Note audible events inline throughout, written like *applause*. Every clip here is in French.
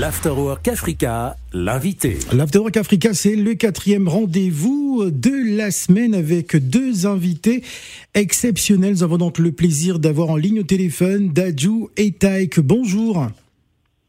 L'Afterwork Africa, l'invité. L'Afterwork Africa, c'est le quatrième rendez-vous de la semaine avec deux invités exceptionnels. Nous avons donc le plaisir d'avoir en ligne au téléphone Dadju et Taïk. Bonjour.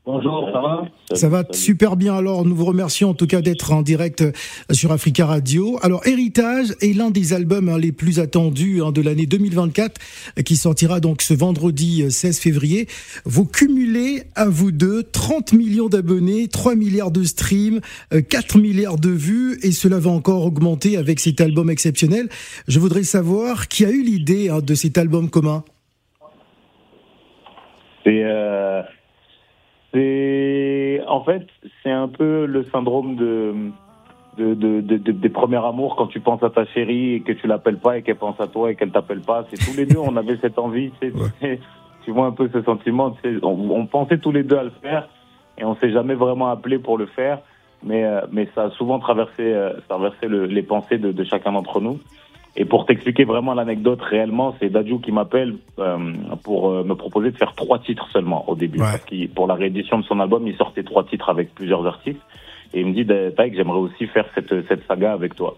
Bonjour, ça va Ça va super bien. Alors, nous vous remercions en tout cas d'être en direct euh, sur Africa Radio. Alors, Héritage est l'un des albums hein, les plus attendus hein, de l'année 2024 euh, qui sortira donc ce vendredi 16 euh, février. Vous cumulez à vous deux 30 millions d'abonnés, 3 milliards de streams, 4 milliards de vues et cela va encore augmenter avec cet album exceptionnel. Je voudrais savoir qui a eu l'idée hein, de cet album commun. C'est c'est en fait c'est un peu le syndrome de de, de, de, des premiers amours quand tu penses à ta chérie et que tu l'appelles pas et qu'elle pense à toi et qu'elle t'appelle pas. C'est tous les deux, on avait cette envie, tu vois un peu ce sentiment. On, on, pensait tous les deux à le faire et on s'est jamais vraiment appelé pour le faire, mais euh, mais ça a souvent traversé euh, traversé le, les pensées de chacun d'entre nous. Et pour t'expliquer vraiment l'anecdote réellement, c'est Dadju qui m'appelle euh, pour euh, me proposer de faire trois titres seulement au début. Parce que pour la réédition de son album, il sortait trois titres avec plusieurs artistes. Et il me dit, Taïk, j'aimerais aussi faire cette, cette saga avec toi.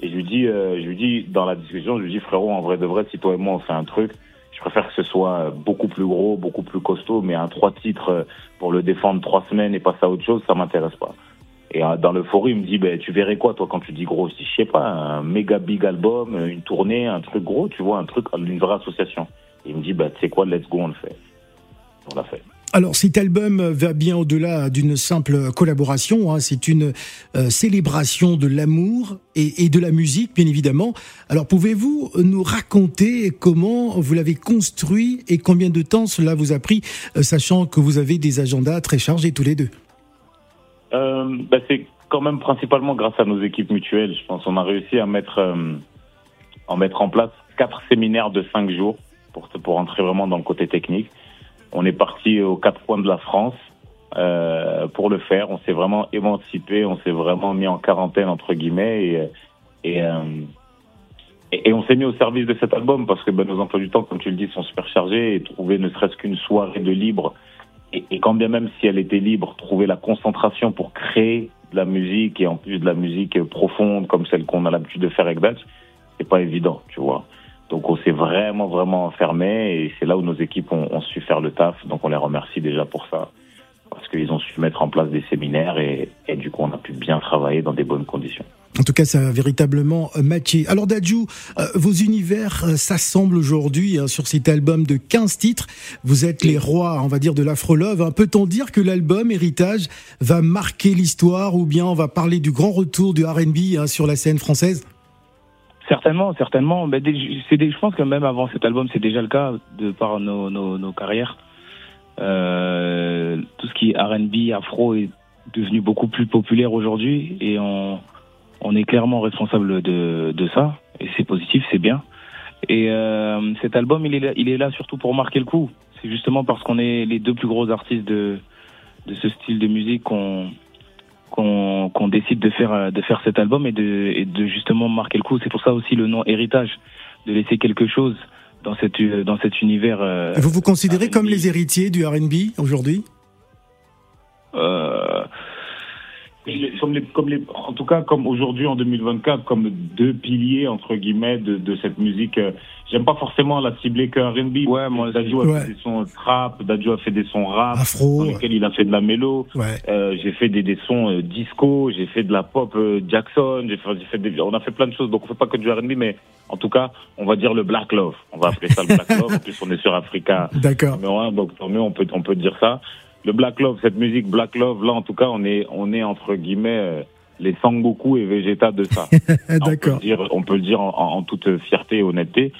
Et je lui dis, euh, je lui dis dans la discussion, je lui dis frérot, en vrai de vrai, si toi et moi on fait un truc, je préfère que ce soit beaucoup plus gros, beaucoup plus costaud, mais un trois titres pour le défendre trois semaines et passer à autre chose, ça m'intéresse pas. Et euh, dans l'euphorie, il me dit, ben, tu verrais quoi, toi, quand tu dis gros? Je je sais pas, un méga big album, une tournée, un truc gros, tu vois, un truc, une vraie association. Et il me dit, ben, tu sais quoi, let's go, on le fait. On l'a fait. Alors cet album va bien au-delà d'une simple collaboration, hein. c'est une euh, célébration de l'amour et, et, de la musique bien évidemment. Alors pouvez-vous nous raconter comment vous l'avez construit et combien de temps cela vous a pris, euh, sachant que vous avez des agendas très chargés tous les deux? Euh, bah, C'est quand même principalement grâce à nos équipes mutuelles. Je pense qu'on a réussi à mettre, euh, en mettre en place quatre séminaires de cinq jours pour, pour entrer vraiment dans le côté technique. On est parti aux quatre coins de la France euh, pour le faire. On s'est vraiment émancipé, on s'est vraiment mis en quarantaine entre guillemets et, et, euh, on s'est mis au service de cet album parce que ben, nos emplois du temps, comme tu le dis, sont super chargés et trouver ne serait-ce qu'une soirée de libre et, quand bien même si elle était libre, trouver la concentration pour créer de la musique et en plus de la musique profonde comme celle qu'on a l'habitude de faire avec Dutch, c'est pas évident, tu vois. Donc on s'est vraiment vraiment enfermé et c'est là où nos équipes ont, ont, su faire le taf. Donc on les remercie déjà pour ça parce qu'ils ont su mettre en place des séminaires et, et du coup on a pu bien travailler dans des bonnes conditions. En tout cas, ça a véritablement euh, matché. Alors Dadju, euh, vos univers euh, s'assemblent aujourd'hui hein, sur cet album de 15 titres. Vous êtes les rois, on va dire, de l'afro-love. Hein. Peut-on dire que l'album Héritage va marquer l'histoire ou bien on va parler du grand retour du R&B hein, sur la scène française? Certainement, certainement. Mais c'est je pense que même avant cet album, c'est déjà le cas de par nos, nos, nos carrières. Euh, tout ce qui est R&B, afro est devenu beaucoup plus populaire aujourd'hui et on on est clairement responsable de, de ça, et c'est positif, c'est bien. Et euh, cet album, il est, là, il est là surtout pour marquer le coup. C'est justement parce qu'on est les deux plus gros artistes de, de ce style de musique qu'on décide de faire, de faire cet album et de, et de justement marquer le coup. C'est pour ça aussi le nom Héritage, de laisser quelque chose dans, cette, dans cet univers. Euh, vous vous considérez comme les héritiers du RB aujourd'hui? Euh, comme les, comme les, en tout cas, comme aujourd'hui en 2024, comme deux piliers entre guillemets de, de cette musique. Euh, j'aime pas forcément la cibler que R&B. Ouais, moi. Dadju a fait des sons trap, Dadju a fait des sons rap, Afro, dans lesquels il a fait de la mélo. Ouais. Euh, j'ai fait des, des sons euh, disco, j'ai fait de la pop euh, Jackson, j'ai fait, fait des, on a fait plein de choses. Donc on fait pas que du R&B, mais en tout cas, on va dire le Black Love. On va appeler ça le Black Love. *laughs* En plus, on est sur Africa. D'accord. Donc tant mieux, on peut, on peut dire ça le Black Love, cette musique Black Love, là en tout cas, on est, on est entre guillemets euh, les Sangoku et Vegeta de ça. *laughs* D'accord. On, peut le dire en, toute fierté et honnêteté.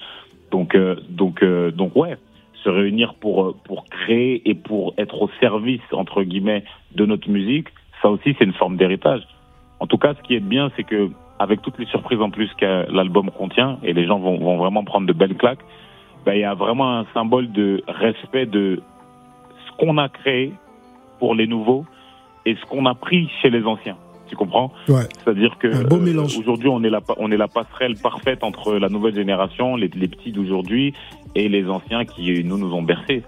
Donc, euh, donc, euh, donc ouais, se réunir pour pour créer et pour être au service entre guillemets de notre musique, ça aussi c'est une forme d'héritage. En tout cas, ce qui est bien, c'est que avec toutes les surprises en plus que l'album contient, et les gens vont, vont vraiment prendre de belles claques, ben, il y a vraiment un symbole de respect de qu'on a créé pour les nouveaux et ce qu'on a pris chez les anciens. Tu comprends ouais. C'est-à-dire que euh, aujourd'hui on est la on est la passerelle parfaite entre la nouvelle génération, les, les petits d'aujourd'hui et les anciens qui nous nous ont bercés.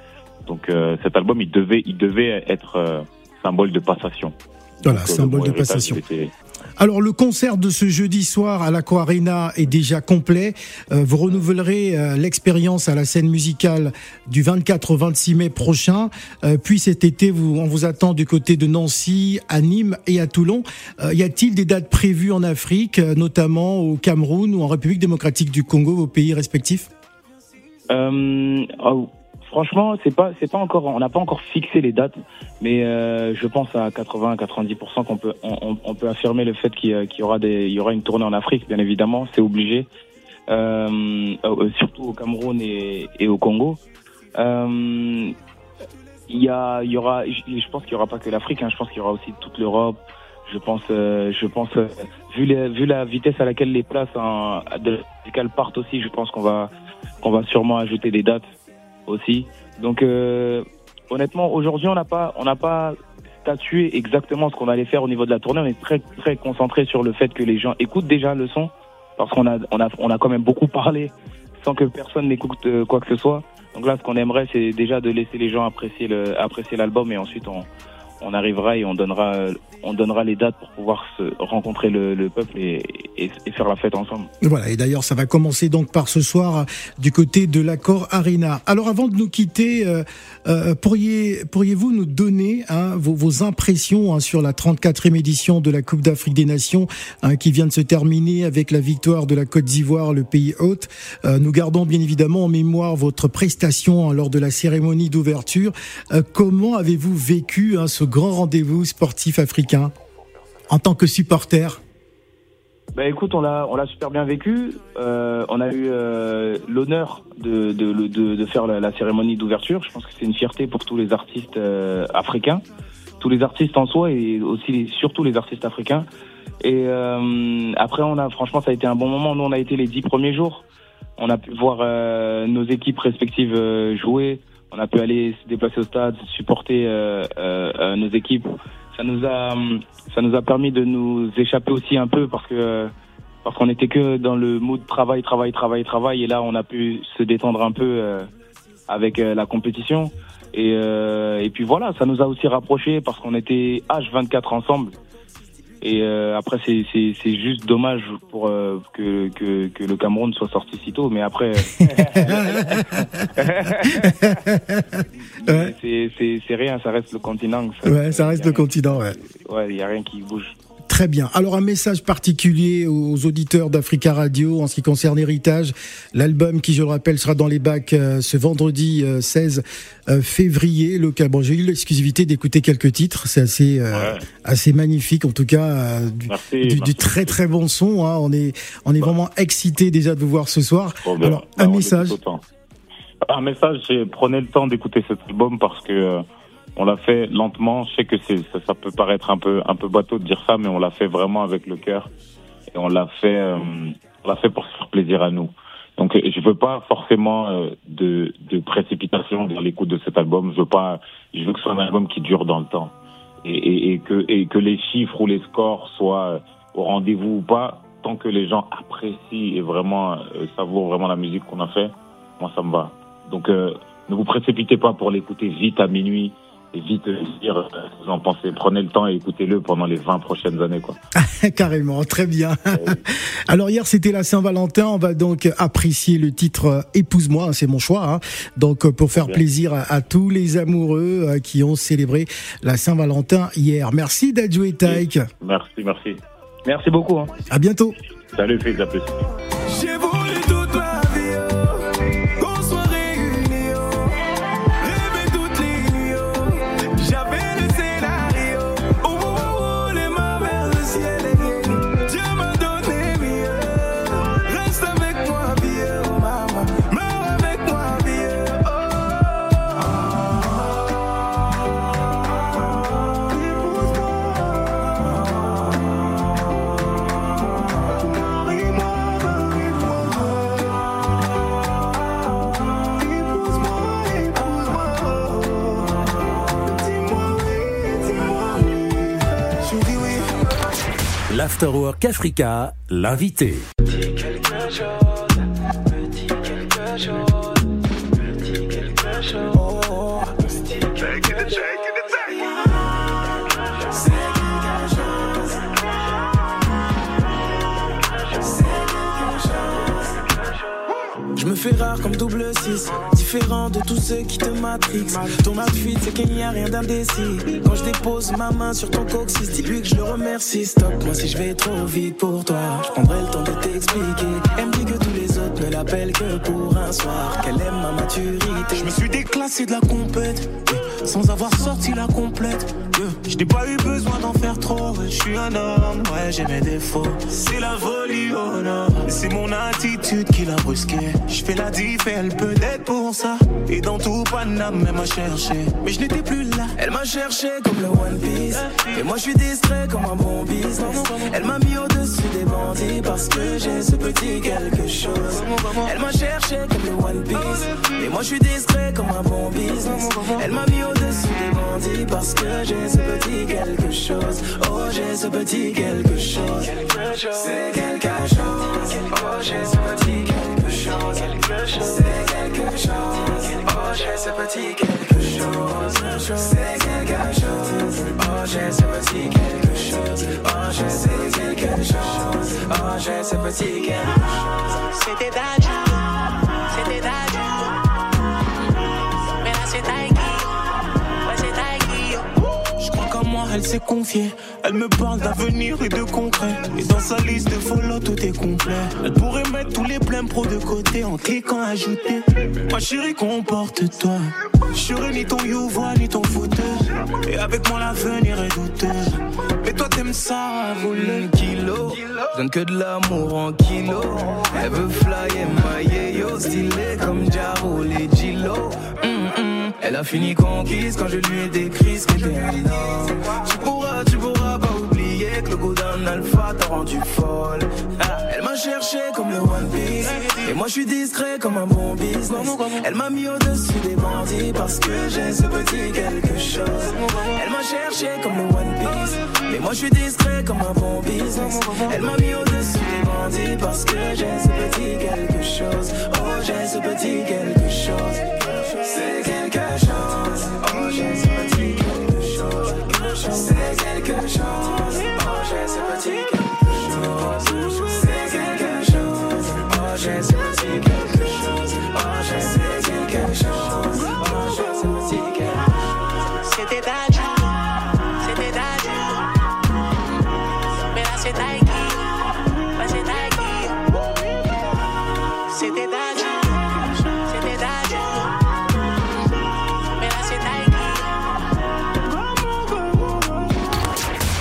Donc euh, cet album il devait il devait être euh, symbole de passation. Voilà, symbole de passation. Alors le concert de ce jeudi soir à l'Aqua Arena est déjà complet. Euh, vous renouvelerez euh, l'expérience à la scène musicale du 24 au 26 mai prochain. Euh, puis cet été, on vous attend du côté de Nancy, à Nîmes et à Toulon. y a-t-il des dates prévues en Afrique, notamment au Cameroun ou en République démocratique du Congo, vos pays respectifs? Oh, Franchement, c'est pas c'est pas encore on n'a pas encore fixé les dates, mais euh, je pense à 80 90% qu'on peut on, peut affirmer le fait qu'il y aura des il y aura une tournée en Afrique, bien évidemment, c'est obligé, euh, euh, surtout au Cameroun et, au Congo. Y y aura je pense qu'il y aura pas que l'Afrique, hein, je pense qu'il y aura aussi toute l'Europe. Je pense je pense vu les, vu la vitesse à laquelle les places de partent aussi, je pense qu'on va qu'on va sûrement ajouter des dates aussi. Donc euh, honnêtement, aujourd'hui, on n'a pas, on n'a pas statué exactement ce qu'on allait faire au niveau de la tournée. On est très très concentré sur le fait que les gens écoutent déjà le son, parce qu'on a, on a, on a quand même beaucoup parlé sans que personne n'écoute euh, quoi que ce soit. Donc là, ce qu'on aimerait, c'est déjà de laisser les gens apprécier le, apprécier l'album et ensuite on, on arrivera et on donnera, on donnera les dates pour pouvoir se rencontrer le, le peuple et, et, et, faire la fête ensemble. Voilà, et d'ailleurs, ça va commencer donc par ce soir du côté de l'accord Arena. Alors, avant de nous quitter, euh, euh, pourriez, pourriez-vous nous donner hein, vos, vos, impressions hein, sur la 34e édition de la Coupe d'Afrique des Nations hein, qui vient de se terminer avec la victoire de la Côte d'Ivoire, le pays hôte? Euh, nous gardons bien évidemment en mémoire votre prestation hein, lors de la cérémonie d'ouverture. Euh, comment avez-vous vécu hein, ce grand rendez-vous sportif africain en tant que supporter bah écoute, on l'a on l'a super bien vécu. Euh, on a eu euh, l'honneur de, faire la, cérémonie d'ouverture. Je pense que c'est une fierté pour tous les artistes euh, africains, tous les artistes en soi et aussi surtout les artistes africains. Et après, on a franchement, ça a été un bon moment. Nous, on a été les dix premiers jours. On a pu voir nos équipes respectives jouer. On a pu aller se déplacer au stade, supporter nos équipes. Ça nous a ça nous a permis de nous échapper aussi un peu parce que parce qu'on était que dans le mood travail travail travail travail. Et là on a pu se détendre un peu euh, avec euh, la compétition. Et euh, et puis voilà ça nous a aussi rapprochés parce qu'on était H24 ensemble et euh, après, c'est, c'est, c'est juste dommage pour euh, que, que, que le Cameroun soit sorti si tôt. Mais après, *laughs* ouais. c'est, c'est, c'est rien. Ça reste le continent. Ça, ouais, ça reste le continent. Ouais. Ouais, il y a rien qui bouge. Très bien. Alors un message particulier aux auditeurs d'Africa Radio en ce qui concerne Héritage. L'album qui, je le rappelle, sera dans les bacs euh, ce vendredi 16 euh, euh, février. Le bon, j'ai eu l'exclusivité d'écouter quelques titres. C'est assez ouais. assez magnifique, en tout cas, du, merci, du, merci. du, très très bon son. Hein. On est on est bah. vraiment excité déjà de vous voir ce soir. Bon, ben, Alors un message. Un message, prenez le temps d'écouter cet album parce que on l'a fait lentement. Je sais que c'est, ça, peut paraître un peu, un peu bateau de dire ça, mais on l'a fait vraiment avec le cœur. Et on l'a fait, euh, on l'a fait pour se faire plaisir à nous. Donc, je veux pas forcément euh, de, de précipitation dans l'écoute de cet album. Je veux pas, je veux que ce soit un album qui dure dans le temps. Et, et, et que, et que les chiffres ou les scores soient au rendez-vous ou pas, tant que les gens apprécient et vraiment euh, savourent vraiment la musique qu'on a fait, moi ça me va. Donc, euh, ne vous précipitez pas pour l'écouter vite à minuit vite dire ce que vous en pensez. Prenez le temps et écoutez-le pendant les 20 prochaines années. Quoi. *laughs* Carrément, très bien. *laughs* Alors hier c'était la Saint-Valentin, on va donc apprécier le titre Épouse-moi, c'est mon choix. Hein. Donc pour faire plaisir à, à, tous les amoureux qui ont célébré la Saint-Valentin hier. Merci Dadjou Taïk. Merci, merci. Merci beaucoup. Hein. À bientôt. Salut Félix, à plus. l'Afterwork Africa, l'invité. Je me fais rare comme double 6 différent de tous ceux qui te matrixent. Ton outfit, c'est qu'il n'y a rien d'indécis. Quand je dépose ma main sur ton coccyx, dis-lui que je le remercie. Stop, moi si je vais trop vite pour toi, je prendrai le temps de t'expliquer. Elle me dit que tous les autres ne l'appellent que pour un soir, qu'elle aime ma maturité. Je me suis déclassé de la compète, sans avoir sorti la complète. yeah. Je n'ai pas eu besoin d'en faire trop, je suis un homme, ouais, j'ai mes défauts. C'est la folie, oh non, c'est mon attitude qui l'a brusqué. Je fais la diff elle peut être pour ça. Et dans tout Paname, elle m'a cherché, mais je n'étais plus là. Elle m'a cherché comme le One Piece Et moi je suis distrait comme un bon business Elle m'a mis au-dessus des bandits Parce que j'ai ce petit quelque chose Elle m'a cherché comme le One Piece Et moi je suis distrait comme un bon business Elle m'a mis bandits Parce que j'ai ce petit quelque chose Oh j'ai ce petit quelque chose C'est quelque chose Oh j'ai ce petit quelque chose C'est quelque chose Oh j'ai ce petit quelque chose C'est quelque chose Oh j'ai ce petit quelque chose Oh je sais quelque chose Oh j'ai ce petit quelque chose C'était Dadju, confiée. Elle me parle d'avenir et de concret. Et dans sa liste de follow, tout est complet. Elle pourrait mettre tous les pleins pros de côté en cliquant ajouter. Ma chérie, comporte-toi. Je serai ni ton youvois, ni ton footeur. Et avec moi, l'avenir est douteux. Mais toi, t'aimes ça, voler. kilo Donne que de l'amour en kilo Elle veut flyer ma yo Stylé comme Jaro les Gilo Hum, hum. Elle a fini conquise quand je lui ai décrit ce qu'était Tu pourras, tu pourras pas oublier que le goût d'un alpha t'a rendu folle. Ah, Elle m'a cherché comme le One Piece. Et moi je suis discret comme un bon business. Elle m'a mis au-dessus des bandits Parce que j'ai ce petit quelque chose. Elle m'a cherché comme le One Piece. Et moi je suis discret comme un bon business. Elle m'a mis au-dessus des bandits Parce que j'ai ce petit quelque chose. Oh j'ai ce petit quelque chose quelque chose. Oh j'ai ce petit